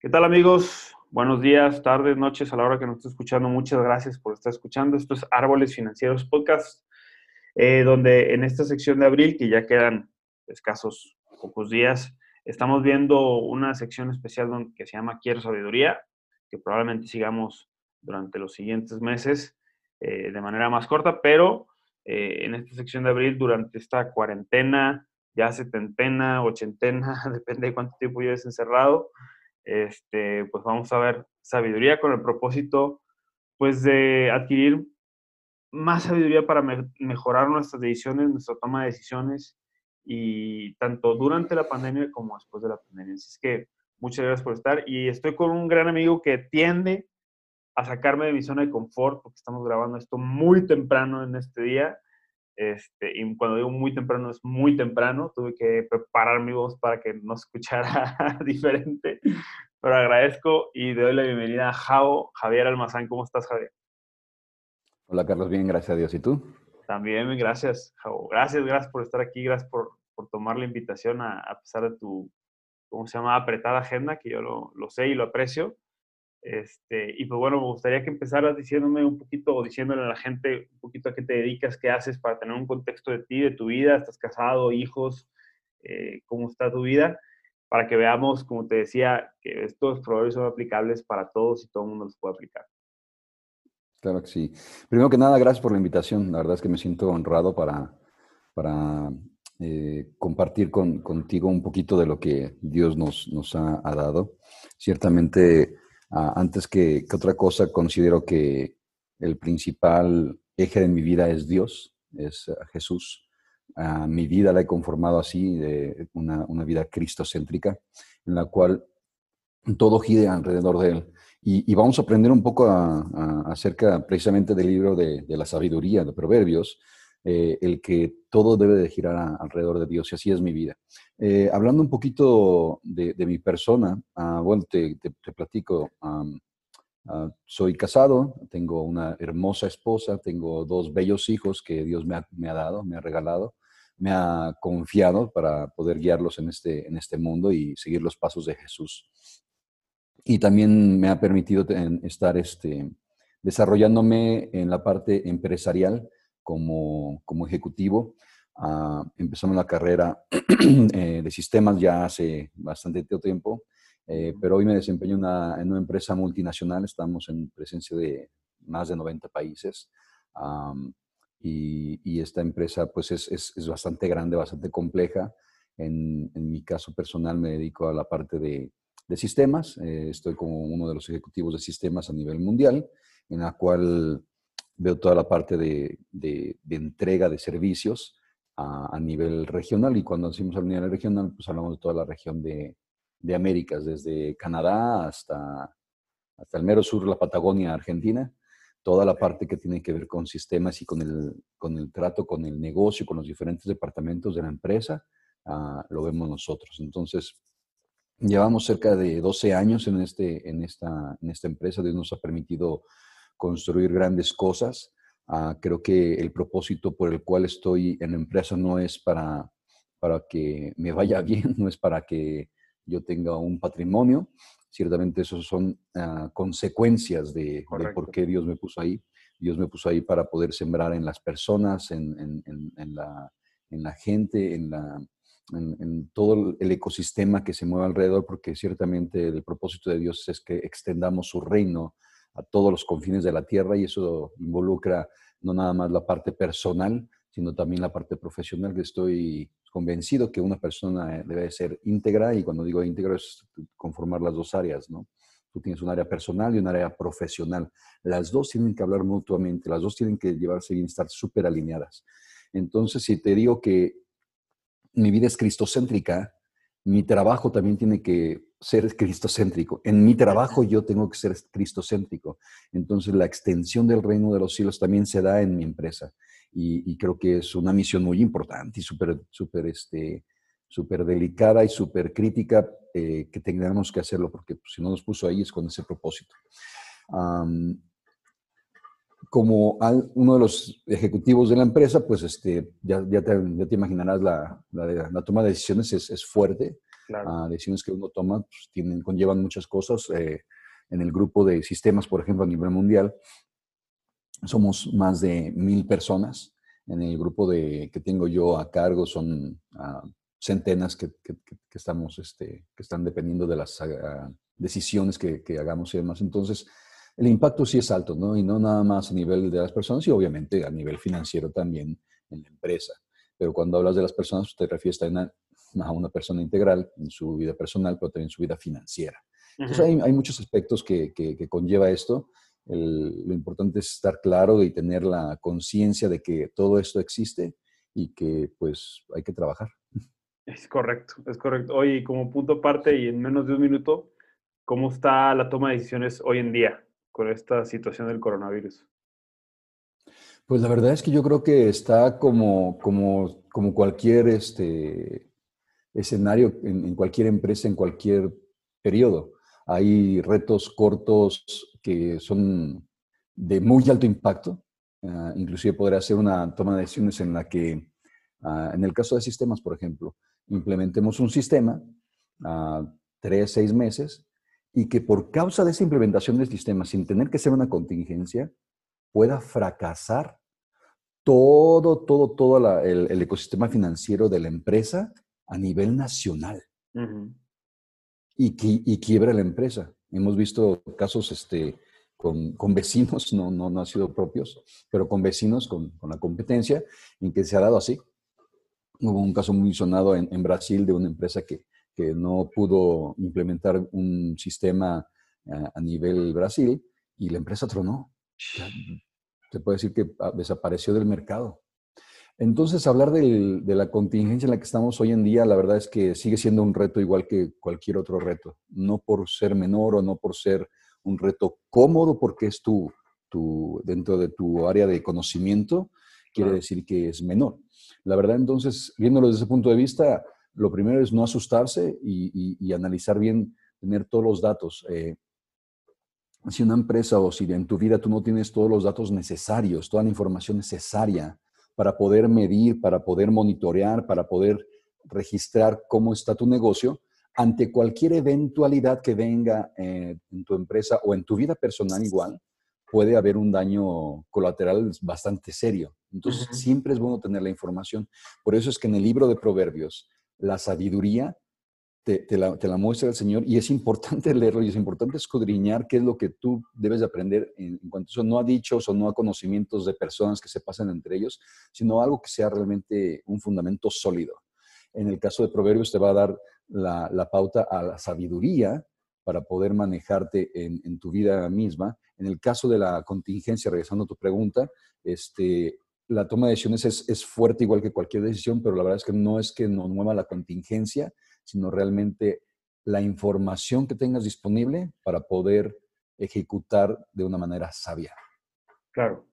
¿Qué tal amigos? Buenos días, tardes, noches, a la hora que nos esté escuchando. Muchas gracias por estar escuchando. Esto es Árboles Financieros Podcast, eh, donde en esta sección de abril, que ya quedan escasos pocos días, estamos viendo una sección especial que se llama Quiero Sabiduría, que probablemente sigamos durante los siguientes meses eh, de manera más corta, pero eh, en esta sección de abril, durante esta cuarentena, ya setentena, ochentena, depende de cuánto tiempo lleves encerrado, este, pues vamos a ver sabiduría con el propósito, pues de adquirir más sabiduría para mejorar nuestras decisiones, nuestra toma de decisiones, y tanto durante la pandemia como después de la pandemia. Así es que muchas gracias por estar y estoy con un gran amigo que tiende a sacarme de mi zona de confort porque estamos grabando esto muy temprano en este día. Este, y cuando digo muy temprano es muy temprano, tuve que preparar mi voz para que no escuchara diferente, pero agradezco y doy la bienvenida a Javo, Javier Almazán. ¿Cómo estás, Javier? Hola, Carlos, bien, gracias a Dios. ¿Y tú? También, gracias, Javo. Gracias, gracias por estar aquí, gracias por, por tomar la invitación a, a, pesar de tu, ¿cómo se llama?, apretada agenda, que yo lo, lo sé y lo aprecio. Este, y pues bueno, me gustaría que empezaras diciéndome un poquito o diciéndole a la gente un poquito a qué te dedicas, qué haces para tener un contexto de ti, de tu vida, estás casado, hijos, eh, cómo está tu vida, para que veamos, como te decía, que estos proveedores son aplicables para todos y todo el mundo los puede aplicar. Claro que sí. Primero que nada, gracias por la invitación. La verdad es que me siento honrado para, para eh, compartir con, contigo un poquito de lo que Dios nos, nos ha, ha dado. Ciertamente, uh, antes que, que, otra cosa, considero que el principal eje de mi vida es Dios, es uh, Jesús. Uh, mi vida la he conformado así, de una, una vida cristocéntrica, en la cual todo gira alrededor de Él. Y, y, vamos a aprender un poco acerca precisamente del libro de, de, la sabiduría, de Proverbios, eh, el que todo debe de girar alrededor de Dios y así es mi vida. Eh, hablando un poquito de, mi persona, uh, bueno, te, te, platico, uh, soy casado, tengo una hermosa esposa, tengo dos bellos hijos que Dios me ha, me ha, dado, me ha regalado, me ha confiado para poder guiarlos en este, en este mundo y seguir los pasos de Jesús. Y también me ha permitido estar este, desarrollándome en la parte empresarial como, como ejecutivo. Uh, empezamos la carrera eh, de sistemas ya hace bastante tiempo, eh, pero hoy me desempeño una, en una empresa multinacional, estamos en presencia de más de 90 países. Um, y, y, esta empresa pues es, es, es, bastante grande, bastante compleja. En, en, mi caso personal me dedico a la parte de, de sistemas. Eh, estoy como uno de los ejecutivos de sistemas a nivel mundial, en la cual veo toda la parte de, de, de entrega de servicios a, a, nivel regional y cuando decimos a nivel regional, pues hablamos de toda la región de, de Américas, desde Canadá hasta, hasta el mero sur, la Patagonia, Argentina, toda la parte que tiene que ver con sistemas y con el, con el trato, con el negocio, con los diferentes departamentos de la empresa, uh, lo vemos nosotros. Entonces, llevamos cerca de 12 años en, este, en, esta, en esta empresa, Dios nos ha permitido construir grandes cosas. Uh, creo que el propósito por el cual estoy en la empresa no es para, para que me vaya bien, no es para que yo tenga un patrimonio. Ciertamente esos son uh, consecuencias de, de, por qué Dios me puso ahí. Dios me puso ahí para poder sembrar en las personas, en, en, en, en la, la, gente, en, la, en, todo el ecosistema que se mueve alrededor, porque ciertamente el propósito de Dios es que extendamos su reino a todos los confines de la tierra y eso involucra no nada más la parte personal, sino también la parte profesional, que estoy convencido que una persona debe ser íntegra y cuando digo íntegra es conformar las dos áreas, ¿no? Tú tienes un área personal y un área profesional. Las dos tienen que hablar mutuamente, las dos tienen que llevarse bien, estar súper alineadas. Entonces, si te digo que mi vida es cristocéntrica, mi trabajo también tiene que ser cristocéntrico. En mi trabajo yo tengo que ser cristocéntrico. Entonces la extensión del reino de los cielos también se da en mi empresa. Y, creo que es una misión muy importante y súper, súper, este, súper delicada y súper crítica eh, que tengamos que hacerlo, porque pues, si no nos puso ahí es con ese propósito. Como uno de los ejecutivos de la empresa, pues este, ya, ya, te, ya te imaginarás, la, la, la, toma de decisiones es, es fuerte. ah, decisiones que uno toma pues, tienen, conllevan muchas cosas. Eh, en el grupo de sistemas, por ejemplo, a nivel mundial, somos más de mil personas. En el grupo de, que tengo yo a cargo son ah, centenas que, estamos, este, que están dependiendo de las ah, decisiones que, hagamos y demás. Entonces, el impacto sí es alto, ¿no? Y no nada más a nivel de las personas, y obviamente a nivel financiero también en la empresa. Pero cuando hablas de las personas, te refieres a a una persona integral en su vida personal, pero también en su vida financiera. Entonces hay, muchos aspectos que, conlleva esto. lo importante es estar claro y tener la conciencia de que todo esto existe y que pues hay que trabajar. Es correcto, es correcto. Oye, como punto aparte y en menos de un minuto, ¿cómo está la toma de decisiones hoy en día esta situación del coronavirus? Pues la verdad es que yo creo que está como, como, como cualquier este, escenario en, cualquier empresa, en cualquier periodo. Hay retos cortos que son de muy alto impacto. Ah, inclusive podría ser una toma de decisiones en la que, ah, en el caso de sistemas, por ejemplo, implementemos un sistema a ah, tres, seis meses y que por causa de esa implementación del sistema, sin tener que ser una contingencia, pueda fracasar todo, todo, todo el, ecosistema financiero de la empresa a nivel nacional y, y quiebra la empresa. Hemos visto casos este, con, con vecinos, no, no, no han sido propios, pero con vecinos, con, con, la competencia, en que se ha dado así. Hubo un caso muy sonado en, en Brasil de una empresa que, que, no pudo implementar un sistema a, nivel Brasil y la empresa tronó. Se puede decir que ah, desapareció del mercado. Entonces, hablar de la contingencia en la que estamos hoy en día, la verdad es que sigue siendo un reto igual que cualquier otro reto. No por ser menor o no por ser un reto cómodo, porque es tu, tu dentro de tu área de conocimiento, quiere decir que es menor. La verdad, entonces, viéndolo desde ese punto de vista, lo primero es no asustarse y, analizar bien, tener todos los datos. Eh, si una empresa o si en tu vida tú no tienes todos los datos necesarios, toda la información necesaria, para poder medir, para poder monitorear, para poder registrar cómo está tu negocio ante cualquier eventualidad que venga eh, en tu empresa o en tu vida personal igual, puede haber un daño colateral bastante serio. Entonces, siempre es bueno tener la información. Por eso es que en el libro de Proverbios, la sabiduría te, la, muestra el Señor y es importante leerlo y es importante escudriñar qué es lo que tú debes de aprender en, cuanto a eso, no a dichos o no a conocimientos de personas que se pasan entre ellos, sino algo que sea realmente un fundamento sólido. En el caso de Proverbios te va a dar la, pauta a la sabiduría para poder manejarte en, tu vida misma. En el caso de la contingencia, regresando a tu pregunta, este, la toma de decisiones es, es, fuerte igual que cualquier decisión, pero la verdad es que no es que nos mueva la contingencia, sino realmente la información que tengas disponible para poder ejecutar de una manera sabia. Claro,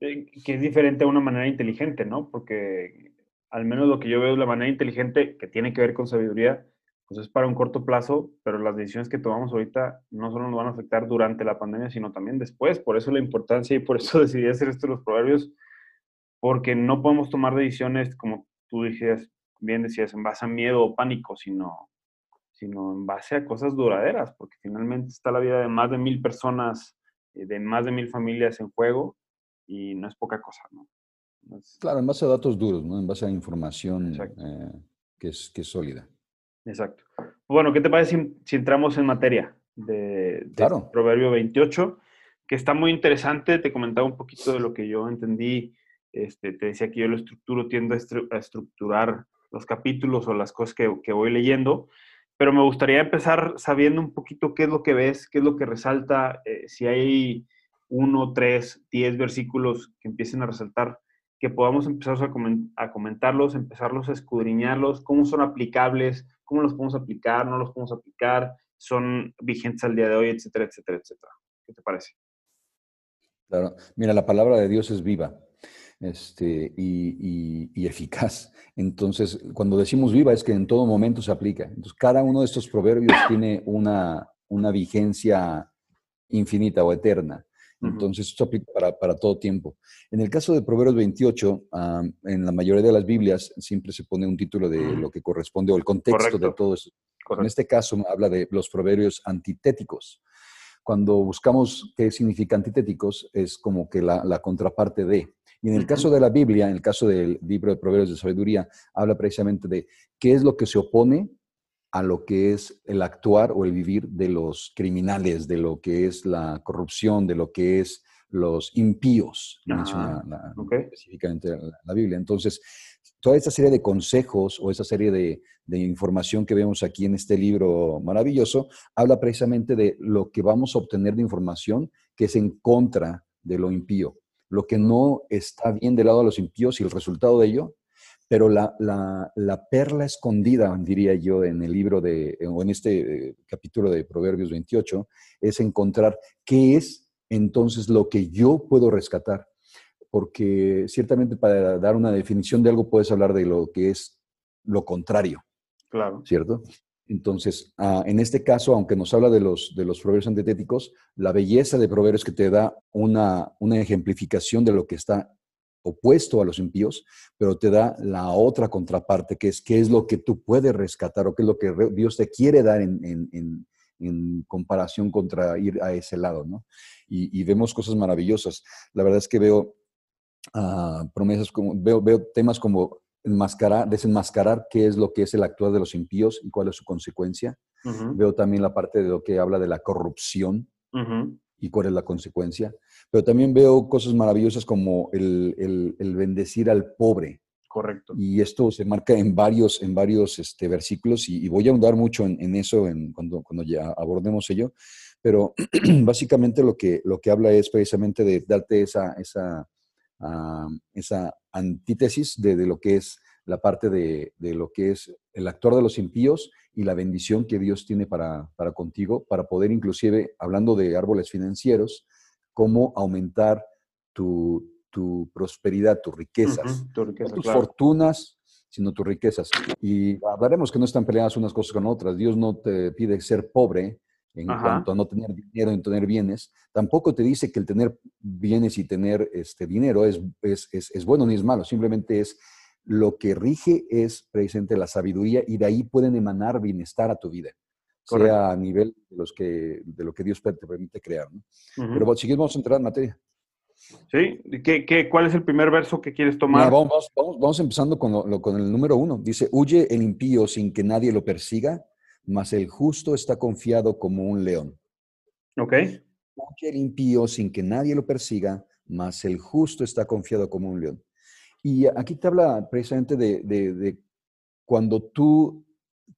eh, que es diferente a una manera inteligente, ¿no? Porque al menos lo que yo veo es la manera inteligente que tiene que ver con sabiduría, pues es para un corto plazo, pero las decisiones que tomamos ahorita no solo nos van a afectar durante la pandemia, sino también después. Por eso la importancia y por eso decidí hacer esto de los proverbios, porque no podemos tomar decisiones, como tú dijiste, bien decías, en base a miedo o pánico, sino, sino en base a cosas duraderas, porque finalmente está la vida de más de mil personas, eh, de más de mil familias en juego, y no es poca cosa, ¿no? claro, en base a datos duros, ¿no? En base a información eh, que, es, que es sólida. Exacto. Bueno, ¿qué te parece si, entramos en materia de, de claro. Este Proverbio 28? Que está muy interesante, te comentaba un poquito de lo que yo entendí, este, te decía que yo lo estructuro, tiendo a estructurar los capítulos o las cosas que, voy leyendo, pero me gustaría empezar sabiendo un poquito qué es lo que ves, qué es lo que resalta, eh, si hay uno, tres, diez versículos que empiecen a resaltar, que podamos empezar a, comentarlos, empezarlos a escudriñarlos, cómo son aplicables, cómo los podemos aplicar, no los podemos aplicar, son vigentes al día de hoy, etcétera, etcétera, etcétera. ¿Qué te parece? Claro, mira, la palabra de Dios es viva este, y, eficaz. Entonces, cuando decimos viva es que en todo momento se aplica. Entonces, cada uno de estos proverbios tiene una, una vigencia infinita o eterna. Entonces, esto aplica para, todo tiempo. En el caso de Proverbios 28, en la mayoría de las Biblias siempre se pone un título de lo que corresponde o el contexto de todo eso. En este caso habla de los proverbios antitéticos. Cuando buscamos qué significa antitéticos, es como que la, contraparte de. Y en el caso de la Biblia, en el caso del libro de Proverbios de Sabiduría, habla precisamente de qué es lo que se opone a lo que es el actuar o el vivir de los criminales, de lo que es la corrupción, de lo que es los impíos, menciona específicamente la, Biblia. Entonces, toda esta serie de consejos o esa serie de, información que vemos aquí en este libro maravilloso, habla precisamente de lo que vamos a obtener de información que es en contra de lo impío, lo que no está bien del lado de los impíos y el resultado de ello pero la, perla escondida, diría yo, en el libro de, o en este eh, capítulo de Proverbios 28, es encontrar qué es entonces lo que yo puedo rescatar. Porque ciertamente para dar una definición de algo puedes hablar de lo que es lo contrario. Claro. ¿Cierto? Entonces, ah, en este caso, aunque nos habla de los, de los proverbios antitéticos, la belleza de proverbios que te da una, una ejemplificación de lo que está opuesto a los impíos, pero te da la otra contraparte, que es qué es lo que tú puedes rescatar o qué es lo que Dios te quiere dar en, comparación contra ir a ese lado, ¿no? Y, vemos cosas maravillosas. La verdad es que veo promesas como, veo, veo temas como enmascarar, desenmascarar qué es lo que es el actuar de los impíos y cuál es su consecuencia. Veo también la parte de lo que habla de la corrupción y cuál es la consecuencia. Pero también veo cosas maravillosas como el, bendecir al pobre. Correcto. Y esto se marca en varios, en varios este, versículos y, voy a ahondar mucho en, eso en, cuando, cuando ya abordemos ello. Pero básicamente lo que, lo que habla es precisamente de darte esa, esa, ah, esa antítesis de, de, lo que es la parte de, de, lo que es el actor de los impíos y la bendición que Dios tiene para, para contigo, para poder inclusive, hablando de árboles financieros, cómo aumentar tu, tu prosperidad, tus riquezas, no tus fortunas, sino tus riquezas. Y hablaremos que no están peleadas unas cosas con otras. Dios no te pide ser pobre en cuanto a no tener dinero, en tener bienes. Tampoco te dice que el tener bienes y tener este dinero es, es, es, es bueno ni es malo. Simplemente es lo que rige es precisamente la sabiduría y de ahí pueden emanar bienestar a tu vida sea a nivel de, los que, de lo que Dios te permite crear. ¿no? Pero si quieres, vamos a entrar en materia. Sí, ¿Qué, qué, cuál es el primer verso que quieres tomar? vamos, vamos, vamos, empezando con, lo, con el número uno. Dice, huye el impío sin que nadie lo persiga, mas el justo está confiado como un león. Ok. Huye el impío sin que nadie lo persiga, mas el justo está confiado como un león. Y aquí te habla precisamente de, de, de cuando tú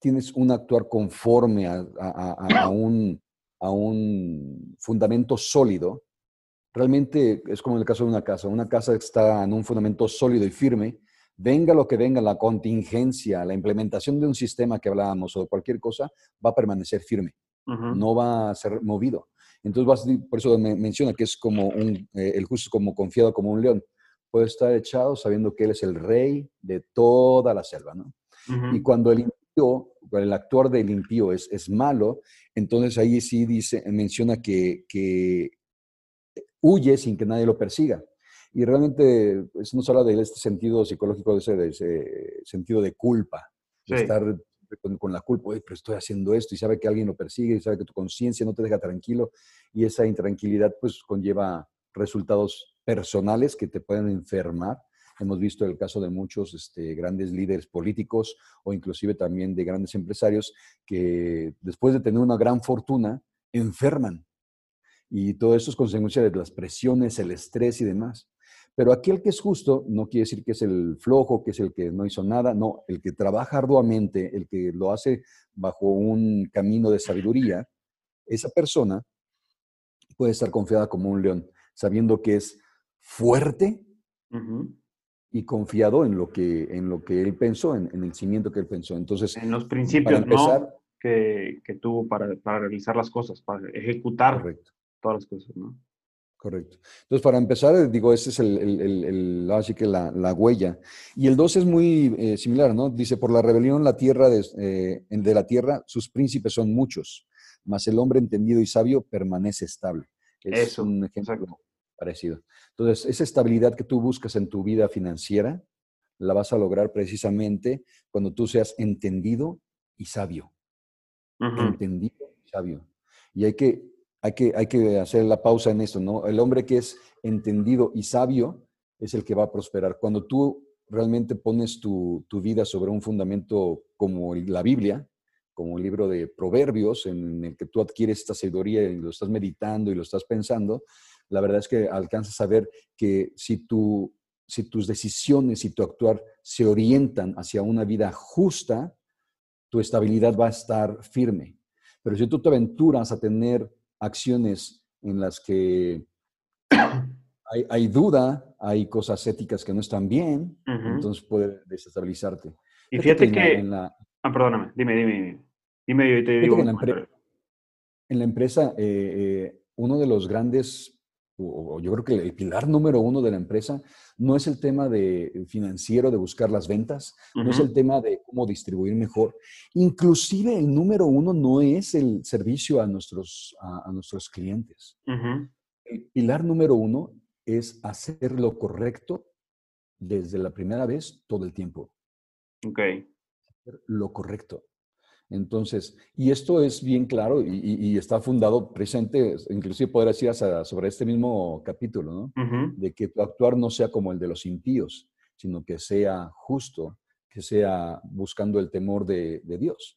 tienes un actuar conforme a, un, a un fundamento sólido, realmente es como en el caso de una casa. Una casa está en un fundamento sólido y firme, venga lo que venga, la contingencia, la implementación de un sistema que hablábamos o de cualquier cosa, va a permanecer firme, no va a ser movido. Entonces, por eso me menciona que es como un, eh, el justo como confiado como un león. Puede estar echado sabiendo que él es el rey de toda la selva, ¿no? Y cuando el el actor del impío es, es malo, entonces ahí sí dice, menciona que, que huye sin que nadie lo persiga. Y realmente eso nos habla de este sentido psicológico, de ese, sentido de culpa, de estar con, la culpa, pero estoy haciendo esto y sabe que alguien lo persigue y sabe que tu conciencia no te deja tranquilo y esa intranquilidad pues conlleva resultados personales que te pueden enfermar Hemos visto el caso de muchos este, grandes líderes políticos o inclusive también de grandes empresarios que después de tener una gran fortuna enferman. Y todo eso es consecuencia de las presiones, el estrés y demás. Pero aquel que es justo no quiere decir que es el flojo, que es el que no hizo nada, no, el que trabaja arduamente, el que lo hace bajo un camino de sabiduría, esa persona puede estar confiada como un león, sabiendo que es fuerte, y confiado en lo que, en lo que él pensó, en, el cimiento que él pensó. Entonces, en los principios ¿no? que, que, tuvo para, para, realizar las cosas, para ejecutar todas las cosas, ¿no? Correcto. Entonces, para empezar, eh, digo, ese es el, el, el, así que la, la, huella. Y el 2 es muy eh, similar, ¿no? Dice, por la rebelión la tierra de, eh, de la tierra, sus príncipes son muchos, mas el hombre entendido y sabio permanece estable. Es un ejemplo parecido. Entonces, esa estabilidad que tú buscas en tu vida financiera, la vas a lograr precisamente cuando tú seas entendido y sabio. Entendido y sabio. Y hay que, hay, que, hay que hacer la pausa en eso, ¿no? El hombre que es entendido y sabio es el que va a prosperar. Cuando tú realmente pones tu, tu vida sobre un fundamento como la Biblia, como un libro de proverbios en el que tú adquieres esta sabiduría y lo estás meditando y lo estás pensando, la verdad es que alcanzas a ver que si, tu, si tus decisiones y tu actuar se orientan hacia una vida justa, tu estabilidad va a estar firme. Pero si tú te aventuras a tener acciones en las que hay, duda, hay cosas éticas que no están bien, entonces puede desestabilizarte. Y fíjate, que... Ah, perdóname, dime, dime, dime. yo te digo. En la, empresa, eh, eh, uno de los grandes o yo creo que el pilar número uno de la empresa no es el tema de financiero, de buscar las ventas, no es el tema de cómo distribuir mejor. Inclusive el número uno no es el servicio a nuestros, a, nuestros clientes. El pilar número uno es hacer lo correcto desde la primera vez todo el tiempo. Ok. Lo correcto. Entonces, y esto es bien claro y, está fundado presente, inclusive podría decir sobre este mismo capítulo, ¿no? De que tu actuar no sea como el de los impíos, sino que sea justo, que sea buscando el temor de, Dios.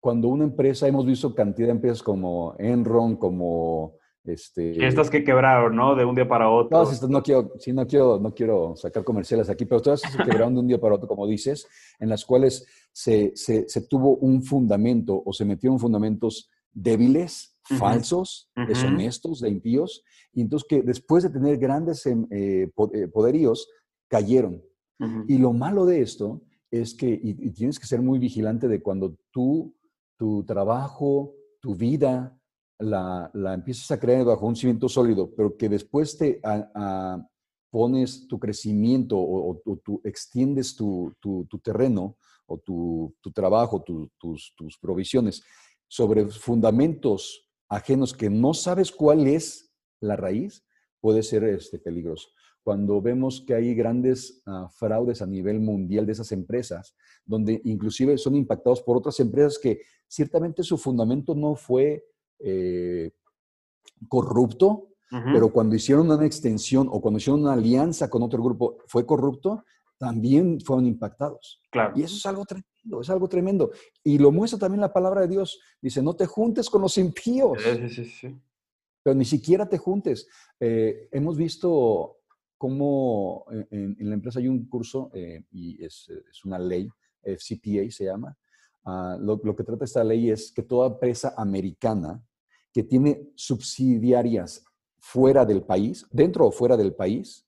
cuando una empresa, hemos visto cantidad de empresas como Enron, como este, estas que quebraron, ¿no? De un día para otro. No, no quiero, sí, no quiero, no quiero sacar comerciales aquí, pero todas se quebraron de un día para otro, como dices, en las cuales se, se, se tuvo un fundamento o se metieron fundamentos débiles, falsos, deshonestos, de impíos, y entonces que después de tener grandes em, eh, eh, poderíos, cayeron. Y lo malo de esto es que, y, y tienes que ser muy vigilante de cuando tú, tu trabajo, tu vida, la, empiezas a crear bajo un cimiento sólido, pero que después te pones tu crecimiento o, tú extiendes tu, terreno o tu, trabajo, tus, tus provisiones sobre fundamentos ajenos que no sabes cuál es la raíz, puede ser este, peligroso. Cuando vemos que hay grandes ah, fraudes a nivel mundial de esas empresas, donde inclusive son impactados por otras empresas que ciertamente su fundamento no fue eh, corrupto, pero cuando hicieron una extensión o cuando hicieron una alianza con otro grupo fue corrupto, también fueron impactados. Claro. Y eso es algo tremendo, es algo tremendo. Y lo muestra también la palabra de Dios. Dice, no te juntes con los impíos. Sí, sí, sí. Pero ni siquiera te juntes. Eh, hemos visto cómo en, la empresa hay un curso eh, y es, es, una ley, FCPA se llama. Ah, lo, lo, que trata esta ley es que toda empresa americana que tiene subsidiarias fuera del país, dentro o fuera del país,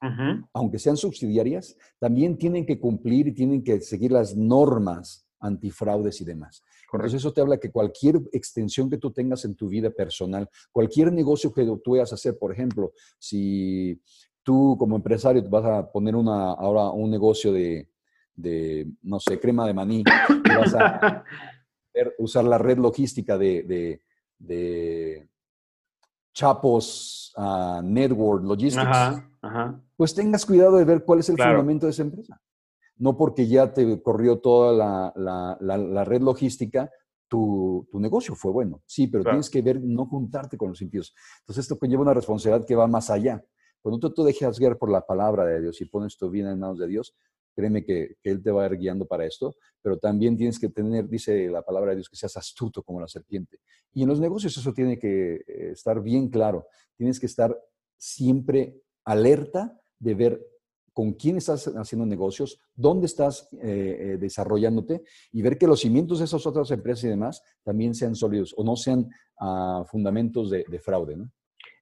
aunque sean subsidiarias, también tienen que cumplir y tienen que seguir las normas antifraudes y demás. Entonces eso te habla que cualquier extensión que tú tengas en tu vida personal, cualquier negocio que tú vayas a hacer, por ejemplo, si tú como empresario vas a poner una, ahora un negocio de, no sé, crema de maní, vas a usar la red logística de de Chapos uh, Network Logistics, pues tengas cuidado de ver cuál es el fundamento de esa empresa. No porque ya te corrió toda la, red logística, tu, negocio fue bueno. Sí, pero tienes que ver, no juntarte con los impíos. Entonces esto conlleva una responsabilidad que va más allá. Cuando tú te dejas guiar por la palabra de Dios y pones tu vida en manos de Dios, créeme que, Él te va a ir guiando para esto, pero también tienes que tener, dice la palabra de Dios, que seas astuto como la serpiente. Y en los negocios eso tiene que eh, estar bien claro. Tienes que estar siempre alerta de ver con quién estás haciendo negocios, dónde estás eh, eh, desarrollándote y ver que los cimientos de esas otras empresas y demás también sean sólidos o no sean ah, fundamentos de, de fraude. ¿no?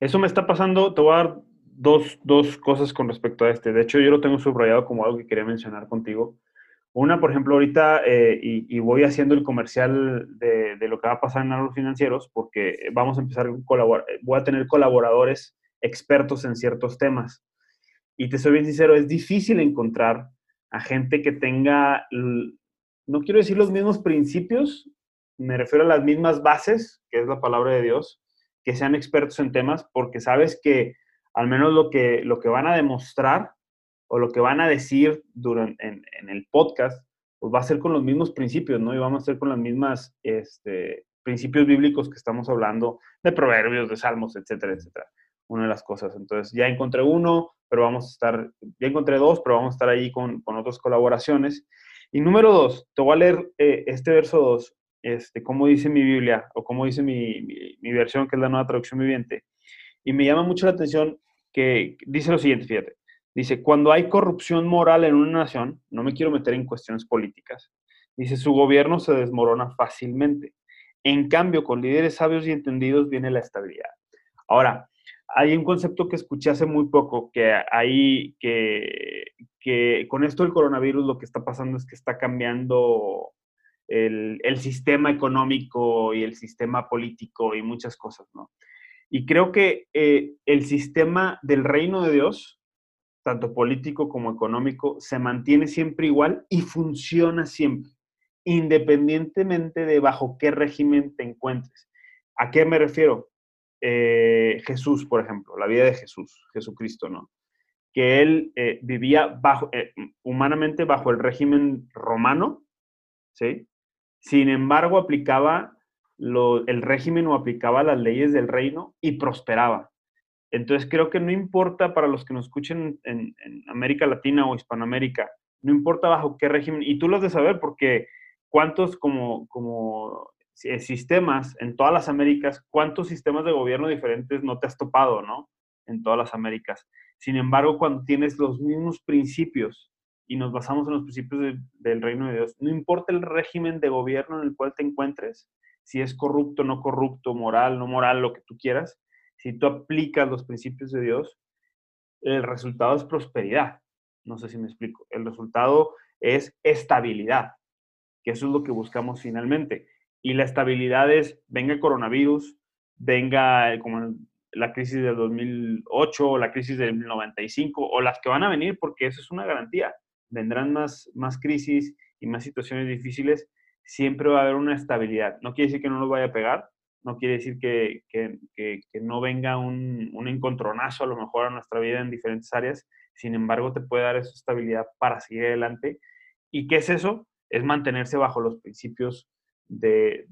Eso me está pasando, te voy dos, dos, cosas con respecto a este. De hecho, yo lo tengo subrayado como algo que quería mencionar contigo. Una, por ejemplo, ahorita, eh, y, voy haciendo el comercial de, de, lo que va a pasar en los financieros, porque vamos a empezar a colaborar, voy a tener colaboradores expertos en ciertos temas. Y te soy bien sincero, es difícil encontrar a gente que tenga, no quiero decir los mismos principios, me refiero a las mismas bases, que es la palabra de Dios, que sean expertos en temas, porque sabes que al menos lo que, lo que van a demostrar o lo que van a decir durante, en, el podcast, pues va a ser con los mismos principios, ¿no? Y vamos a ser con los mismos este, principios bíblicos que estamos hablando, de proverbios, de salmos, etcétera, etcétera. Una de las cosas. Entonces, ya encontré uno, pero vamos a estar, ya encontré dos, pero vamos a estar ahí con, con otras colaboraciones. Y número dos, te voy a leer eh, este verso dos, este, como dice mi Biblia, o como dice mi, mi, mi versión, que es la nueva traducción viviente. Y me llama mucho la atención que dice lo siguiente, fíjate. Dice, cuando hay corrupción moral en una nación, no me quiero meter en cuestiones políticas, dice, su gobierno se desmorona fácilmente. En cambio, con líderes sabios y entendidos viene la estabilidad. Ahora, hay un concepto que escuché hace muy poco, que hay que, que con esto del coronavirus lo que está pasando es que está cambiando el, el, sistema económico y el sistema político y muchas cosas, ¿no? Y creo que eh, el sistema del reino de Dios tanto político como económico, se mantiene siempre igual y funciona siempre, independientemente de bajo qué régimen te encuentres. ¿A qué me refiero? Eh, Jesús, por ejemplo, la vida de Jesús, Jesucristo, ¿no? Que él eh, vivía bajo, humanamente bajo el régimen romano, ¿sí? Sin embargo, aplicaba el régimen o aplicaba las leyes del reino y prosperaba. Entonces creo que no importa para los que nos escuchen en, América Latina o Hispanoamérica, no importa bajo qué régimen, y tú lo has de saber porque cuántos como, como sistemas en todas las Américas, cuántos sistemas de gobierno diferentes no te has topado, ¿no? En todas las Américas. Sin embargo, cuando tienes los mismos principios y nos basamos en los principios de, del reino de Dios, no importa el régimen de gobierno en el cual te encuentres, si es corrupto, no corrupto, moral, no moral, lo que tú quieras, si tú aplicas los principios de Dios, el resultado es prosperidad. No sé si me explico. El resultado es estabilidad, que eso es lo que buscamos finalmente. Y la estabilidad es, venga el coronavirus, venga como la crisis del 2008 o la crisis del 95 o las que van a venir, porque eso es una garantía. Vendrán más, más crisis y más situaciones difíciles, siempre va a haber una estabilidad. No quiere decir que no nos vaya a pegar, no quiere decir que, que, que, no venga un, un, encontronazo a lo mejor a nuestra vida en diferentes áreas, sin embargo te puede dar esa estabilidad para seguir adelante. ¿Y qué es eso? Es mantenerse bajo los principios de,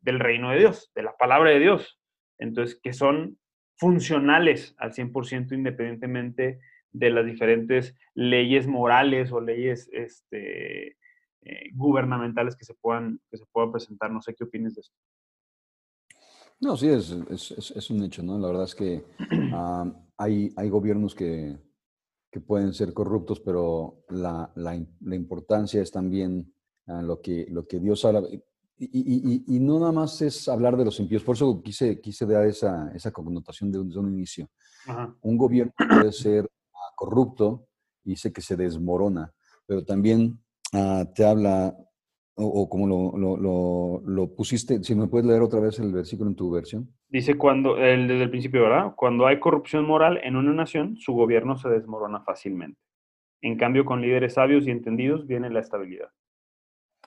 del reino de Dios, de la palabra de Dios. Entonces, que son funcionales al 100% independientemente de las diferentes leyes morales o leyes este, eh, gubernamentales que se, puedan, que se puedan presentar. No sé qué opinas de esto. No, sí, es, es, es, un hecho, ¿no? La verdad es que uh, hay, hay gobiernos que, que, pueden ser corruptos, pero la, la, la importancia es también uh, lo, que, lo que Dios habla. Y, y, y, no nada más es hablar de los impíos, por eso quise, quise dar esa, esa connotación de un, de un inicio. Ajá. Un gobierno puede ser uh, corrupto y sé que se desmorona, pero también te habla o, o como lo, lo, lo, lo, pusiste, si me puedes leer otra vez el versículo en tu versión. Dice cuando, el, desde el principio, ¿verdad? Cuando hay corrupción moral en una nación, su gobierno se desmorona fácilmente. En cambio, con líderes sabios y entendidos viene la estabilidad.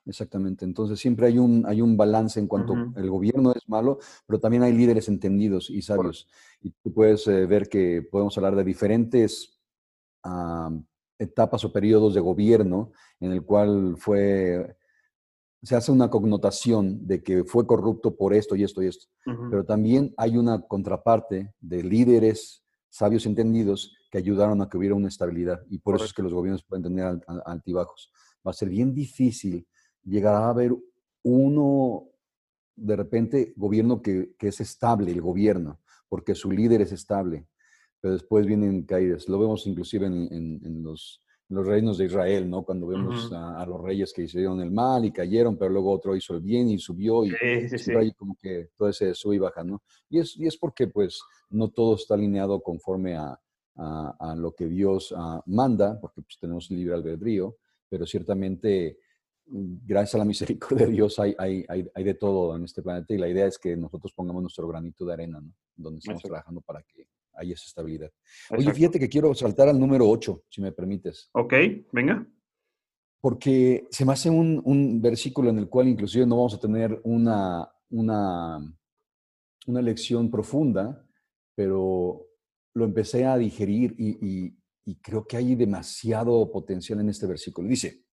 Exactamente. Entonces siempre hay un, hay un balance en cuanto uh -huh. el gobierno es malo, pero también hay líderes entendidos y sabios. Y tú puedes eh, ver que podemos hablar de diferentes uh, etapas o periodos de gobierno en el cual fue se hace una connotación de que fue corrupto por esto y esto y esto. Uh -huh. Pero también hay una contraparte de líderes sabios entendidos que ayudaron a que hubiera una estabilidad. Y por Correcto. eso es que los gobiernos pueden tener altibajos. Va a ser bien difícil llegar a haber uno, de repente, gobierno que, que es estable, el gobierno, porque su líder es estable. Pero después vienen caídas. Lo vemos inclusive en, en, en los los reinos de Israel, ¿no? Cuando vemos uh -huh. a, a, los reyes que hicieron el mal y cayeron, pero luego otro hizo el bien y subió y sí, sí, sí. ahí como que todo ese sube y baja, ¿no? Y es, y es porque pues no todo está alineado conforme a, a, a lo que Dios uh, manda, porque pues tenemos libre albedrío, pero ciertamente mm, gracias a la misericordia de Dios hay, hay, hay, hay, de todo en este planeta y la idea es que nosotros pongamos nuestro granito de arena, ¿no? Donde estamos trabajando para que hay esa estabilidad. Exacto. Oye, fíjate que quiero saltar al número 8, si me permites. Ok, venga. Porque se me hace un, un versículo en el cual inclusive no vamos a tener una, una una lección profunda, pero lo empecé a digerir y, y creo que hay demasiado potencial en este versículo. Dice,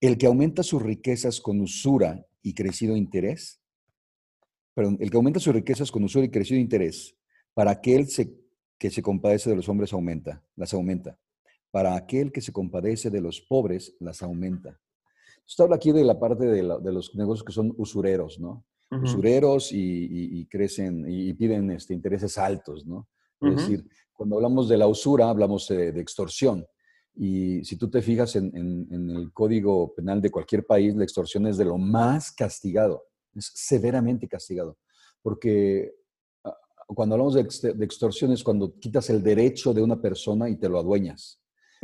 el que aumenta sus riquezas con usura y crecido interés, perdón, el que aumenta sus riquezas con usura y crecido interés, para aquel que se compadece de los hombres aumenta, las aumenta. Para aquel que se compadece de los pobres, las aumenta. Esto habla aquí de la parte de, los negocios que son usureros, ¿no? Usureros y, crecen y piden este, intereses altos, ¿no? Es decir, cuando hablamos de la usura, hablamos de, extorsión. Y si tú te fijas en, el código penal de cualquier país, la extorsión es de lo más castigado, es severamente castigado. Porque cuando hablamos de, extorsión es cuando quitas el derecho de una persona y te lo adueñas.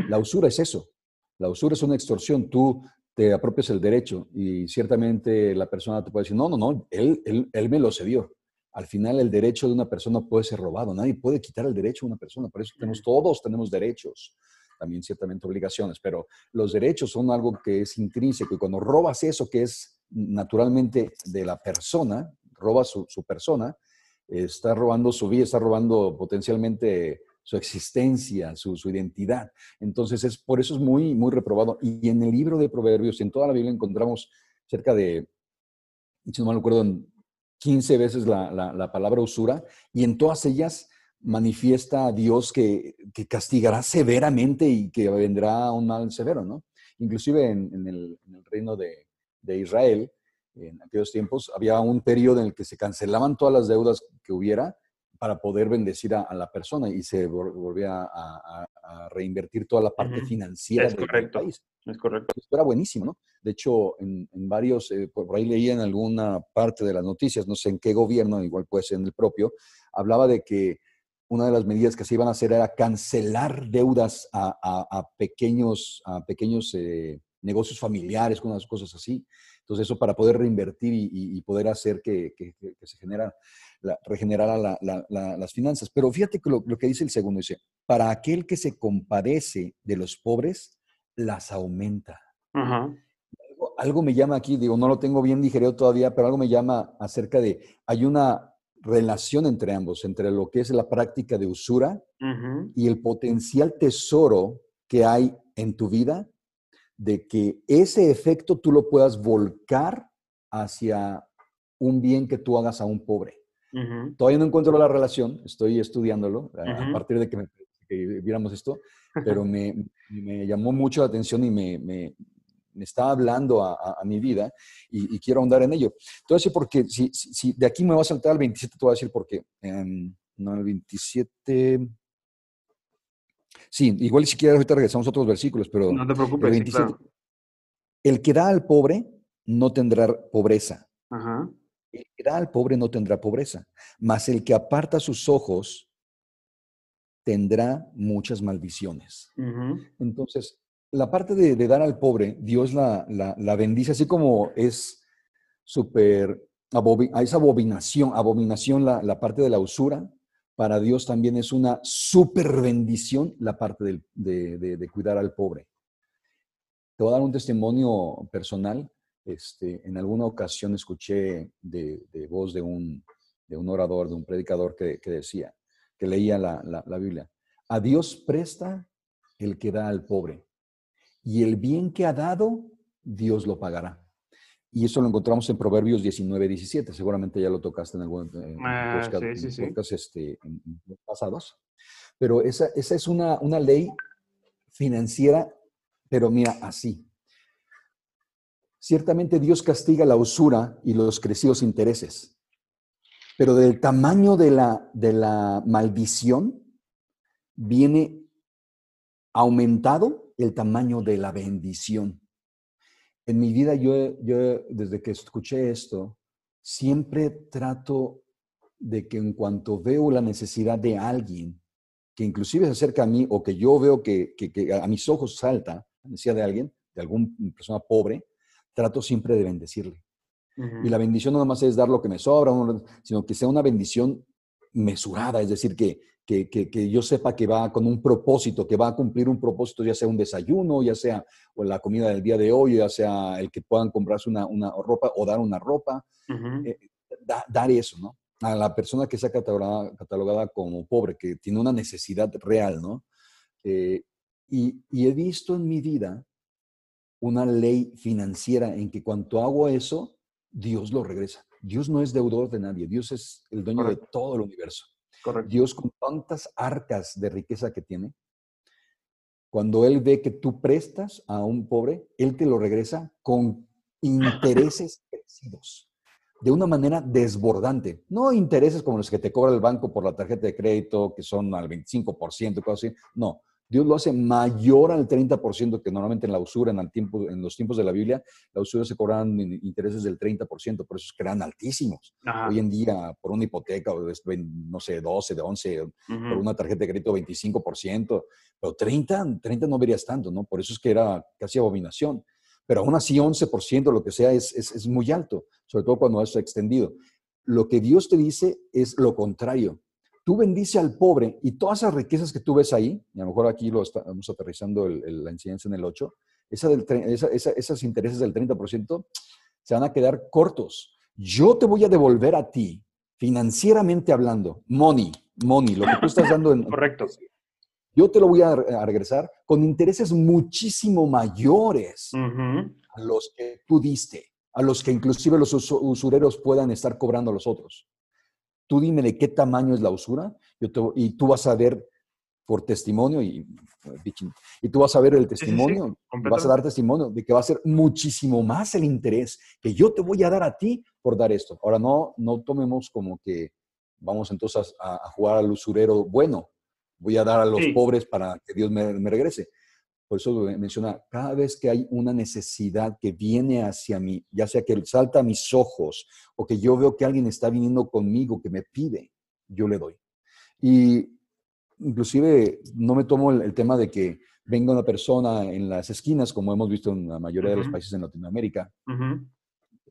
La usura es eso. La usura es una extorsión. Tú te apropias el derecho y ciertamente la persona te puede decir, no, no, no, él, él, él me lo cedió al final el derecho de una persona puede ser robado. Nadie puede quitar el derecho de una persona. Por eso tenemos, todos tenemos derechos, también ciertamente obligaciones, pero los derechos son algo que es intrínseco y cuando robas eso que es naturalmente de la persona, robas su, persona, está robando su vida, está robando potencialmente su existencia, su, identidad. Entonces, es, por eso es muy, muy reprobado. Y en el libro de Proverbios, en toda la Biblia encontramos cerca de, si no me acuerdo, 15 veces la, palabra usura y en todas ellas manifiesta a Dios que, castigará severamente y que vendrá un mal severo, ¿no? Inclusive en, el, reino de, Israel, en aquellos tiempos, había un periodo en el que se cancelaban todas las deudas que hubiera para poder bendecir a, la persona y se volvía a, reinvertir toda la parte financiera del país. Es correcto. Esto era buenísimo, ¿no? De hecho, en, varios, eh, por ahí leía en alguna parte de las noticias, no sé en qué gobierno, igual puede ser en el propio, hablaba de que una de las medidas que se iban a hacer era cancelar deudas a, pequeños, a pequeños eh, negocios familiares, con unas cosas así. Entonces, eso para poder reinvertir y, poder hacer que, se genera, la, regenerara las finanzas. Pero fíjate que lo, lo, que dice el segundo, dice, para aquel que se compadece de los pobres, las aumenta. algo, me llama aquí, digo, no lo tengo bien digerido todavía, pero algo me llama acerca de, hay una relación entre ambos, entre lo que es la práctica de usura y el potencial tesoro que hay en tu vida, de que ese efecto tú lo puedas volcar hacia un bien que tú hagas a un pobre. Todavía no encuentro la relación, estoy estudiándolo a partir de que me que viéramos esto, pero me, me llamó mucho la atención y me, me, me está hablando a, a, mi vida y, quiero ahondar en ello. Entonces, porque si, si, de aquí me voy a saltar al 27, te voy a decir por qué. Em, no, el 27... Sí, igual si quieres ahorita regresamos a otros versículos, pero... No te preocupes, el, 27, el que da al pobre no tendrá pobreza. El que da al pobre no tendrá pobreza, mas el que aparta sus ojos tendrá muchas maldiciones. Entonces, la parte de, dar al pobre, Dios la, la, bendice, así como es súper, esa abominación, abominación la, la, parte de la usura, para Dios también es una súper bendición la parte de, de, cuidar al pobre. Te voy a dar un testimonio personal. Este, en alguna ocasión escuché de, voz de un, de un orador, de un predicador que, que decía, que leía la, Biblia. A Dios presta el que da al pobre. Y el bien que ha dado, Dios lo pagará. Y eso lo encontramos en Proverbios 19, 17. Seguramente ya lo tocaste en algún ah, podcast, este, pasados. Pero esa, esa es una, una ley financiera, pero mira, así. Ciertamente Dios castiga la usura y los crecidos intereses pero del tamaño de la, de la maldición viene aumentado el tamaño de la bendición. En mi vida, yo, yo desde que escuché esto, siempre trato de que en cuanto veo la necesidad de alguien, que inclusive se acerca a mí o que yo veo que, que, a mis ojos salta la necesidad de alguien, de alguna persona pobre, trato siempre de bendecirle. Y la bendición no nomás es dar lo que me sobra, sino que sea una bendición mesurada, es decir, que, que, que, yo sepa que va con un propósito, que va a cumplir un propósito, ya sea un desayuno, ya sea o la comida del día de hoy, ya sea el que puedan comprarse una, una ropa o dar una ropa, eh, dar eso, ¿no? a la persona que sea catalogada, catalogada, como pobre, que tiene una necesidad real, ¿no? Eh, y, y, he visto en mi vida una ley financiera en que cuando hago eso, Dios lo regresa. Dios no es deudor de nadie, Dios es el dueño de todo el universo. Correcto. Dios con tantas arcas de riqueza que tiene, cuando Él ve que tú prestas a un pobre, Él te lo regresa con intereses crecidos de una manera desbordante. No intereses como los que te cobra el banco por la tarjeta de crédito, que son al 25%, cosas así. No, Dios lo hace mayor al 30% que normalmente en la usura, en, el tiempo, en los tiempos de la Biblia, la usura se cobran intereses del 30%, por eso es que eran altísimos. Hoy en día, por una hipoteca, no sé, 12, de 11, por una tarjeta de crédito, 25%, pero 30, 30 no verías tanto, ¿no? Por eso es que era casi abominación pero aún así 11%, lo que sea, es, es, muy alto, sobre todo cuando es extendido. Lo que Dios te dice es lo contrario. Tú bendice al pobre y todas esas riquezas que tú ves ahí, y a lo mejor aquí lo estamos aterrizando la enseñanza en el 8, esa del, esos intereses del 30% se van a quedar cortos. Yo te voy a devolver a ti, financieramente hablando, money, money, lo que tú estás dando en... Correcto yo te lo voy a, regresar con intereses muchísimo mayores a los que tú diste, a los que inclusive los usureros puedan estar cobrando a los otros. Tú dime de qué tamaño es la usura y tú vas a ver por testimonio y, y tú vas a ver el testimonio, vas a dar testimonio de que va a ser muchísimo más el interés que yo te voy a dar a ti por dar esto. Ahora no, no tomemos como que vamos entonces a jugar al usurero bueno, voy a dar a los pobres para que Dios me, regrese. Por eso menciona, cada vez que hay una necesidad que viene hacia mí, ya sea que salta a mis ojos o que yo veo que alguien está viniendo conmigo, que me pide, yo le doy. Y inclusive no me tomo el, tema de que venga una persona en las esquinas, como hemos visto en la mayoría de los países en Latinoamérica,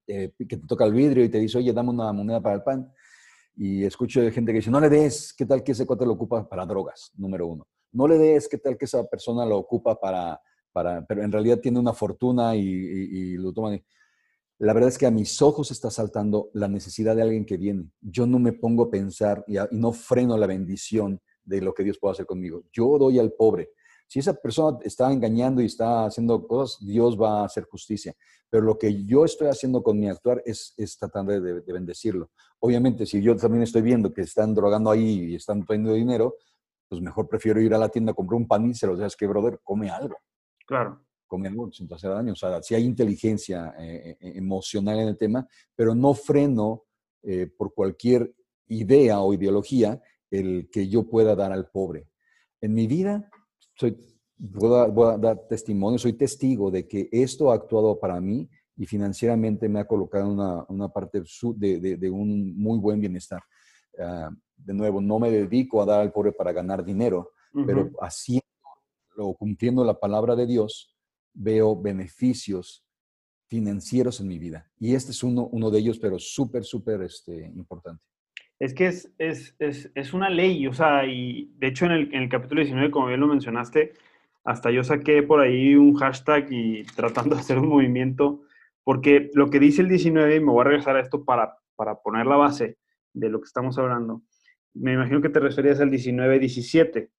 eh, que te toca el vidrio y te dice, oye, dame una moneda para el pan y escucho de gente que dice, no le des, ¿qué tal que ese cuate lo ocupa para drogas? Número uno. No le des, ¿qué tal que esa persona lo ocupa para, para pero en realidad tiene una fortuna y, lo toman. La verdad es que a mis ojos está saltando la necesidad de alguien que viene. Yo no me pongo a pensar y, no freno la bendición de lo que Dios puede hacer conmigo. Yo doy al pobre. Si esa persona está engañando y está haciendo cosas, Dios va a hacer justicia. Pero lo que yo estoy haciendo con mi actuar es, es tratar de, de, bendecirlo. Obviamente, si yo también estoy viendo que están drogando ahí y están poniendo dinero, pues mejor prefiero ir a la tienda a comprar un pan y se lo dejas que, brother, come algo. Claro. Come algo sin hacer daño. O sea, si hay inteligencia eh, eh, emocional en el tema, pero no freno eh, por cualquier idea o ideología el que yo pueda dar al pobre. En mi vida soy, voy a, dar testimonio, soy testigo de que esto ha actuado para mí y financieramente me ha colocado en una, una, parte de, de, un muy buen bienestar. Ah, de nuevo, no me dedico a dar al pobre para ganar dinero, pero haciendo o cumpliendo la palabra de Dios, veo beneficios financieros en mi vida. Y este es uno, uno de ellos, pero súper, súper este, importante. Es que es, es, es, es, una ley, o sea, y de hecho en el, en el capítulo 19, como bien lo mencionaste, hasta yo saqué por ahí un hashtag y tratando de hacer un movimiento, porque lo que dice el 19, y me voy a regresar a esto para, para poner la base de lo que estamos hablando, me imagino que te referías al 19-17.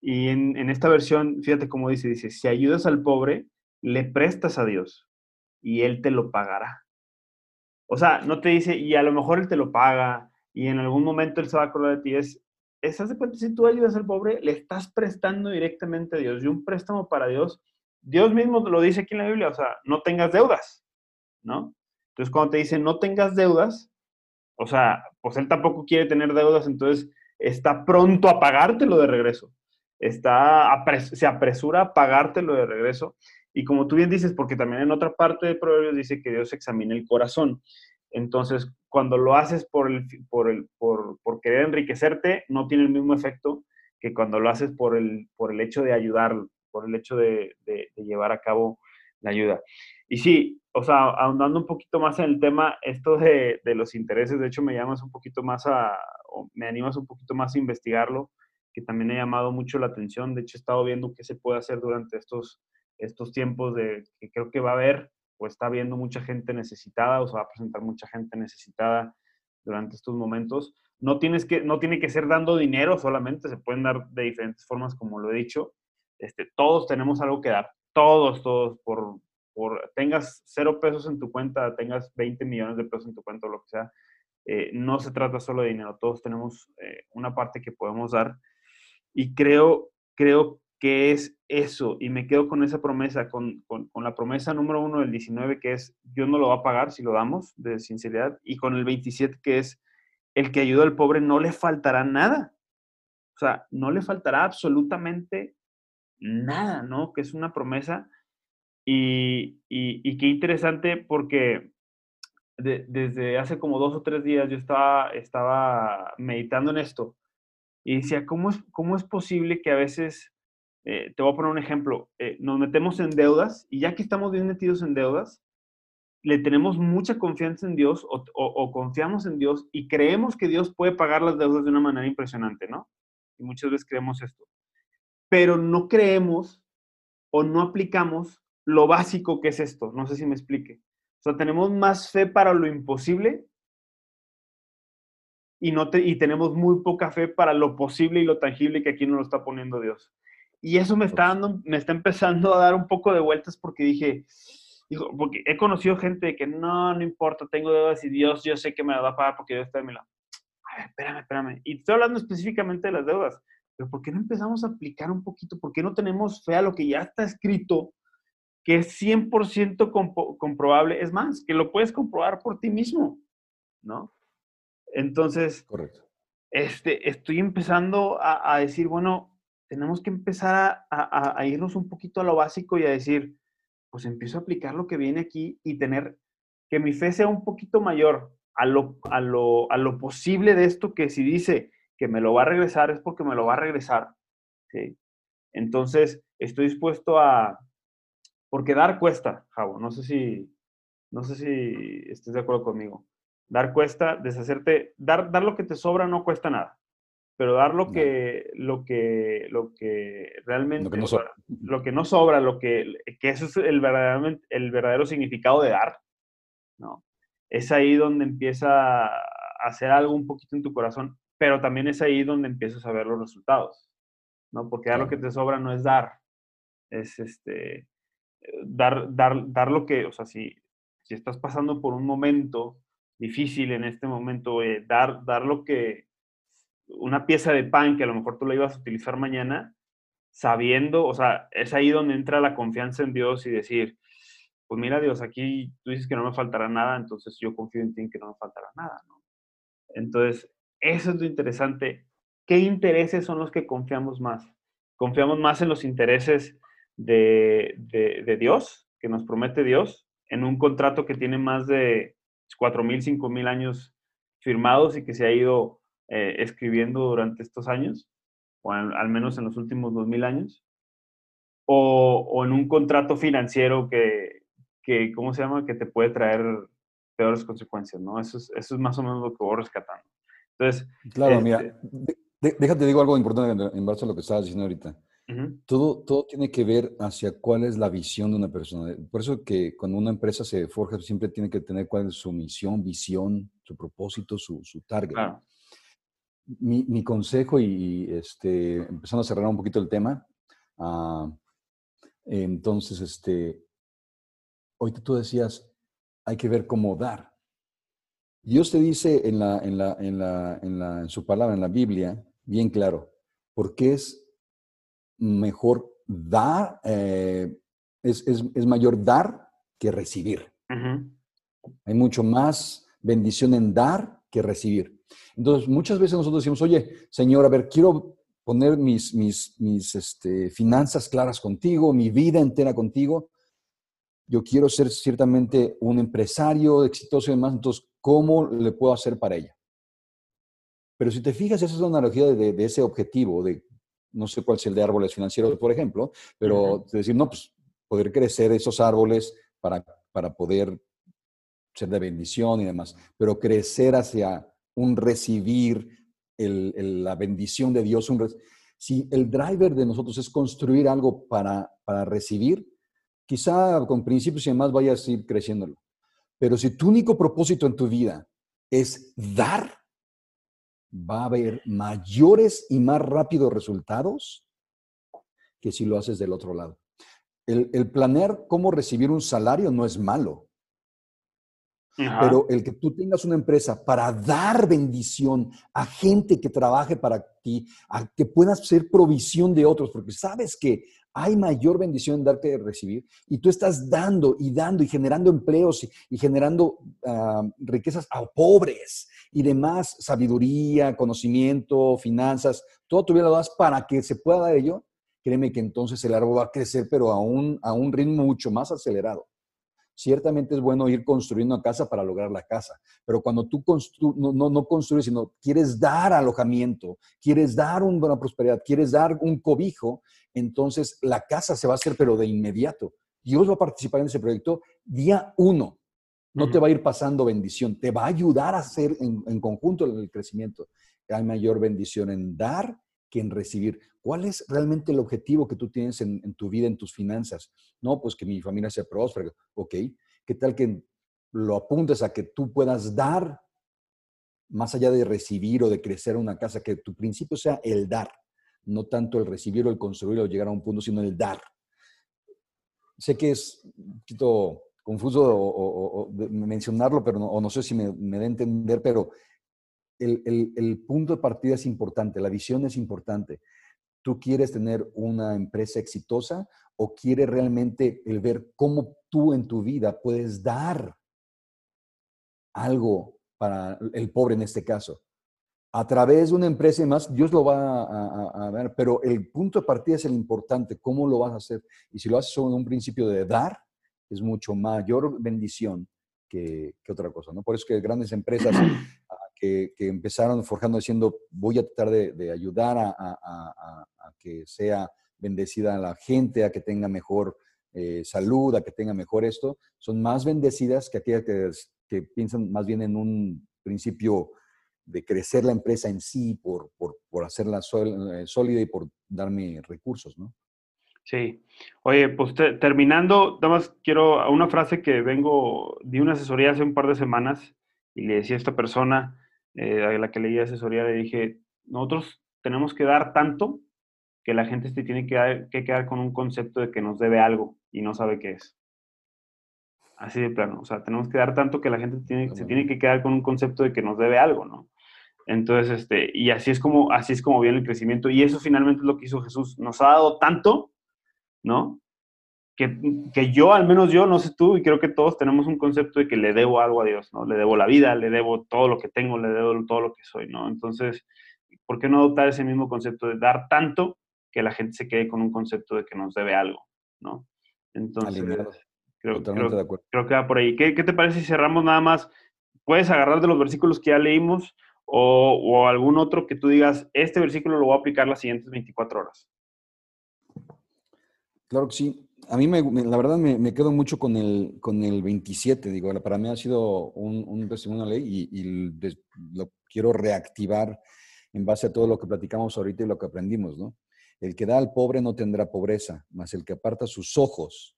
Y en, esta versión, fíjate cómo dice, dice, si ayudas al pobre, le prestas a Dios y Él te lo pagará. O sea, no te dice, y a lo mejor Él te lo paga, y en algún momento Él se va a acordar de ti, es, ¿estás de cuenta? Si tú ayudas al pobre, le estás prestando directamente a Dios. Y un préstamo para Dios, Dios mismo lo dice aquí en la Biblia, o sea, no tengas deudas, ¿no? Entonces, cuando te dice no tengas deudas, o sea, pues Él tampoco quiere tener deudas, entonces está pronto a pagártelo de regreso. Está, se apresura a pagártelo de regreso. Y como tú bien dices, porque también en otra parte de Proverbios dice que Dios examina el corazón. Entonces, cuando lo haces por, el, por, el, por, por, querer enriquecerte, no tiene el mismo efecto que cuando lo haces por el, por el hecho de ayudar, por el hecho de, de, llevar a cabo la ayuda. Y sí, o sea, ahondando un poquito más en el tema, esto de, de, los intereses, de hecho me llamas un poquito más a, o me animas un poquito más a investigarlo, que también ha llamado mucho la atención. De hecho, he estado viendo qué se puede hacer durante estos, estos tiempos de que creo que va a haber o está viendo mucha gente necesitada o se va a presentar mucha gente necesitada durante estos momentos. No, tienes que, no tiene que ser dando dinero solamente, se pueden dar de diferentes formas, como lo he dicho. Este, todos tenemos algo que dar, todos, todos, por, tengas cero pesos en tu cuenta, tengas 20 millones de pesos en tu cuenta o lo que sea, eh, no se trata solo de dinero, todos tenemos eh, una parte que podemos dar. Y creo, creo que es eso, y me quedo con esa promesa, con, con, la promesa número uno del 19, que es, Dios no lo va a pagar si lo damos de sinceridad, y con el 27, que es, el que ayuda al pobre no le faltará nada. O sea, no le faltará absolutamente nada, ¿no? Que es una promesa. Y, y, y qué interesante porque de, desde hace como dos o tres días yo estaba, estaba meditando en esto y decía, ¿cómo es, cómo es posible que a veces eh, te voy a poner un ejemplo, eh, nos metemos en deudas y ya que estamos bien metidos en deudas, le tenemos mucha confianza en Dios o, o, o, confiamos en Dios y creemos que Dios puede pagar las deudas de una manera impresionante, ¿no? Y muchas veces creemos esto. Pero no creemos o no aplicamos lo básico que es esto. No sé si me explique. O sea, tenemos más fe para lo imposible y, no te, y tenemos muy poca fe para lo posible y lo tangible que aquí nos lo está poniendo Dios. Y eso me está, dando, me está empezando a dar un poco de vueltas porque dije, dijo, porque he conocido gente que no, no importa, tengo deudas y Dios, yo sé que me las va a pagar porque Dios está de mi lado. A ver, espérame, espérame. Y estoy hablando específicamente de las deudas. Pero ¿por qué no empezamos a aplicar un poquito? ¿Por qué no tenemos fe a lo que ya está escrito, que es 100% comp comprobable? Es más, que lo puedes comprobar por ti mismo, ¿no? Entonces, Correcto. Este, estoy empezando a, a decir, bueno, tenemos que empezar a, a, a, irnos un poquito a lo básico y a decir, pues empiezo a aplicar lo que viene aquí y tener que mi fe sea un poquito mayor a lo, a lo, a lo posible de esto que si dice que me lo va a regresar es porque me lo va a regresar. ¿sí? Entonces, estoy dispuesto a, porque dar cuesta, Javo, no sé si, no sé si estés de acuerdo conmigo. Dar cuesta, deshacerte, dar, dar lo que te sobra no cuesta nada pero dar lo que, no. lo que, lo que realmente, lo que no sobra, lo que, no sobra, lo que, que eso es el, verdaderamente, el verdadero significado de dar, ¿no? Es ahí donde empieza a hacer algo un poquito en tu corazón, pero también es ahí donde empiezas a ver los resultados, ¿no? Porque dar lo que te sobra no es dar, es este, dar, dar, dar lo que, o sea, si, si estás pasando por un momento difícil en este momento, eh, dar, dar lo que, una pieza de pan que a lo mejor tú la ibas a utilizar mañana, sabiendo, o sea, es ahí donde entra la confianza en Dios y decir, pues mira Dios, aquí tú dices que no me faltará nada, entonces yo confío en ti en que no me faltará nada, ¿no? Entonces, eso es lo interesante. ¿Qué intereses son los que confiamos más? ¿Confiamos más en los intereses de, de, de Dios, que nos promete Dios, en un contrato que tiene más de 4.000, 5.000 años firmados y que se ha ido eh, escribiendo durante estos años, o al, al menos en los últimos 2000 años, o, o, en un contrato financiero que, que, ¿cómo se llama?, que te puede traer peores consecuencias, ¿no? Eso es, eso es más o menos lo que voy rescatando. Entonces, claro, este, mira, déjate digo algo importante en, en base a lo que estabas diciendo ahorita. Uh -huh. todo, todo tiene que ver hacia cuál es la visión de una persona. Por eso que cuando una empresa se forja, siempre tiene que tener cuál es su misión, visión, su propósito, su, su target. Claro mi, mi, consejo y este, empezando a cerrar un poquito el tema, uh, entonces, este, ahorita tú decías, hay que ver cómo dar. Dios te dice en, la, en, la, en, la, en, la, en su palabra, en la Biblia, bien claro, porque es mejor dar, eh, es, es, es, mayor dar que recibir. Uh -huh. Hay mucho más bendición en dar que recibir. Entonces, muchas veces nosotros decimos, oye, Señor, a ver, quiero poner mis, mis, mis este, finanzas claras contigo, mi vida entera contigo. Yo quiero ser ciertamente un empresario exitoso y demás, entonces, ¿cómo le puedo hacer para ella? Pero si te fijas, esa es una analogía de, de ese objetivo, de no sé cuál es el de árboles financieros, por ejemplo, pero uh -huh. decir, no, pues poder crecer esos árboles para, para poder ser de bendición y demás, pero crecer hacia un recibir el, el, la bendición de Dios. Un si el driver de nosotros es construir algo para, para recibir, quizá con principios y demás vayas a ir creciéndolo. Pero si tu único propósito en tu vida es dar, va a haber mayores y más rápidos resultados que si lo haces del otro lado. El, el planear cómo recibir un salario no es malo. Pero el que tú tengas una empresa para dar bendición a gente que trabaje para ti, a que puedas ser provisión de otros, porque sabes que hay mayor bendición en dar que recibir, y tú estás dando y dando y generando empleos y, generando ah, riquezas a pobres y demás, sabiduría, conocimiento, finanzas, todo tú lo das para que se pueda dar ello, créeme que entonces el árbol va a crecer, pero a un, a un ritmo mucho más acelerado. Ciertamente es bueno ir construyendo una casa para lograr la casa, pero cuando tú no, no, construyes, sino quieres dar alojamiento, quieres dar una prosperidad, quieres dar un cobijo, entonces la casa se va a hacer, pero de inmediato. Dios va a participar en ese proyecto día uno. No te va a ir pasando bendición, te va a ayudar a hacer en, en conjunto el crecimiento. Hay mayor bendición en dar que en recibir. ¿Cuál es realmente el objetivo que tú tienes en, tu vida, en tus finanzas? No, pues que mi familia sea próspera. Ok, ¿qué tal que lo apuntes a que tú puedas dar más allá de recibir o de crecer una casa, que tu principio sea el dar, no tanto el recibir o el construir o llegar a un punto, sino el dar. Sé que es un poquito confuso mencionarlo, pero no, o no sé si me, me da a entender, pero el, punto de partida es importante, la visión es importante. ¿Tú quieres tener una empresa exitosa o quieres realmente el ver cómo tú en tu vida puedes dar algo para el pobre en este caso? A través de una empresa y más, Dios lo va a, ver, pero el punto de partida es el importante, cómo lo vas a hacer. Y si lo haces con un principio de dar, es mucho mayor bendición que, que, otra cosa, ¿no? Por eso que grandes empresas que, empezaron forjando diciendo, voy a tratar de, ayudar a, que sea bendecida la gente, a que tenga mejor eh, salud, a que tenga mejor esto, son más bendecidas que aquellas que, piensan más bien en un principio de crecer la empresa en sí por, por, hacerla eh, sólida y por darme recursos, ¿no? Sí. Oye, pues terminando, nada más quiero una frase que vengo, di una asesoría hace un par de semanas y le decía a esta persona, eh, a la que leí asesoría, le dije, nosotros tenemos que dar tanto que la gente se tiene que, quedar con un concepto de que nos debe algo y no sabe qué es. Así de plano. O sea, tenemos que dar tanto que la gente tiene, se tiene que quedar con un concepto de que nos debe algo, ¿no? Entonces, este, y así es como, así es como viene el crecimiento. Y eso finalmente es lo que hizo Jesús. Nos ha dado tanto, ¿no? Que, yo, al menos yo, no sé tú, y creo que todos tenemos un concepto de que le debo algo a Dios, ¿no? Le debo la vida, le debo todo lo que tengo, le debo todo lo que soy, ¿no? Entonces, ¿por qué no adoptar ese mismo concepto de dar tanto que la gente se quede con un concepto de que nos debe algo, ¿no? Entonces, creo, creo, que va por ahí. ¿Qué, te parece si cerramos nada más? Puedes agarrar de los versículos que ya leímos o, o algún otro que tú digas, este versículo lo voy a aplicar las siguientes 24 horas. Claro que sí a mí me, la verdad me, quedo mucho con el, con el 27, digo, para mí ha sido un, un testimonio de ley y, lo quiero reactivar en base a todo lo que platicamos ahorita y lo que aprendimos, ¿no? El que da al pobre no tendrá pobreza, mas el que aparta sus ojos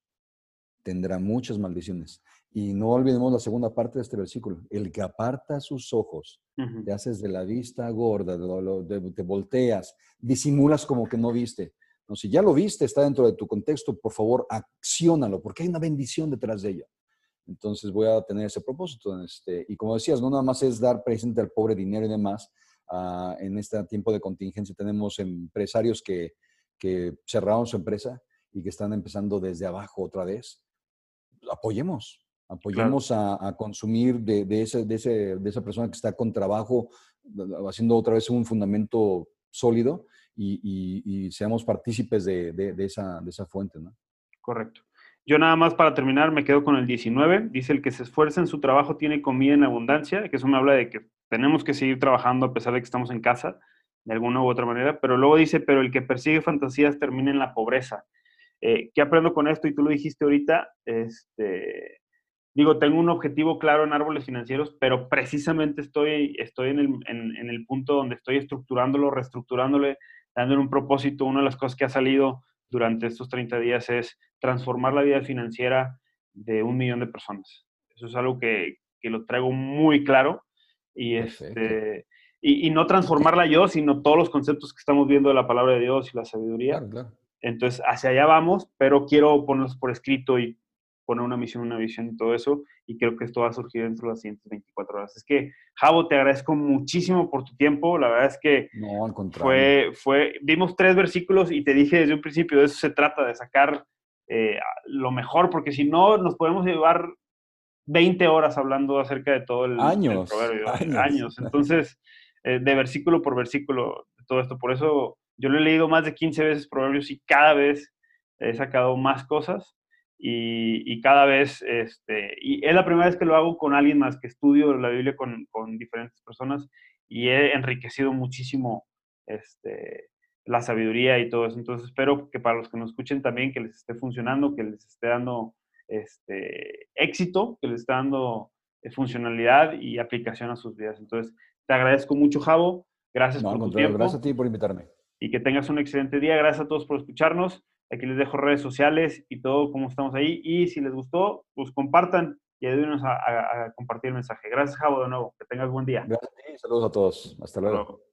tendrá muchas maldiciones. Y no olvidemos la segunda parte de este versículo. El que aparta sus ojos, te haces de la vista gorda, te volteas, disimulas como que no viste si ya lo viste, está dentro de tu contexto, por favor, acciónalo, porque hay una bendición detrás de ella. Entonces voy a tener ese propósito. Este, y como decías, no nada más es dar presente al pobre dinero y demás. Ah, en este tiempo de contingencia tenemos empresarios que, que cerraron su empresa y que están empezando desde abajo otra vez. Apoyemos, apoyemos a, consumir de, de, ese, de, ese, de esa persona que está con trabajo, haciendo otra vez un fundamento sólido y, seamos partícipes de, esa, de esa fuente, ¿no? Correcto. Yo nada más para terminar me quedo con el 19. Dice, el que se esfuerza en su trabajo tiene comida en abundancia, que eso me habla de que tenemos que seguir trabajando a pesar de que estamos en casa, de alguna u otra manera. Pero luego dice, pero el que persigue fantasías termina en la pobreza. Eh, ¿Qué aprendo con esto? Y tú lo dijiste ahorita, este, digo, tengo un objetivo claro en árboles financieros, pero precisamente estoy, estoy en, el, en el punto donde estoy estructurándolo, reestructurándole, dándole un propósito, una de las cosas que ha salido durante estos 30 días es transformar la vida financiera de un millón de personas. Eso es algo que, que lo traigo muy claro y, este, y, no transformarla yo, sino todos los conceptos que estamos viendo de la palabra de Dios y la sabiduría. Entonces, hacia allá vamos, pero quiero ponerlos por escrito y poner una misión, una visión y todo eso, y creo que esto va a surgir dentro de las siguientes 24 horas. Es que, Javo, te agradezco muchísimo por tu tiempo, la verdad es que no, al contrario. fue, fue, vimos tres versículos y te dije desde un principio, de eso se trata, de sacar eh, lo mejor, porque si no, nos podemos llevar 20 horas hablando acerca de todo el, años, años. Entonces, eh, de versículo por versículo, todo esto. Por eso yo lo he leído más de 15 veces Proverbios y cada vez he sacado más cosas y, cada vez, este, y es la primera vez que lo hago con alguien más, que estudio la Biblia con, con diferentes personas y he enriquecido muchísimo este, la sabiduría y todo eso. Entonces espero que para los que nos escuchen también que les esté funcionando, que les esté dando este, éxito, que les esté dando eh, funcionalidad y aplicación a sus vidas. Entonces, te agradezco mucho, Javo. Gracias por tu tiempo. Gracias a ti por invitarme. Y que tengas un excelente día. Gracias a todos por escucharnos. Aquí les dejo redes sociales y todo, cómo estamos ahí. Y si les gustó, pues compartan y ayúdenos a, compartir el mensaje. Gracias, Javo, de nuevo. Que tengas buen día. Gracias a ti. Saludos a todos. Hasta luego.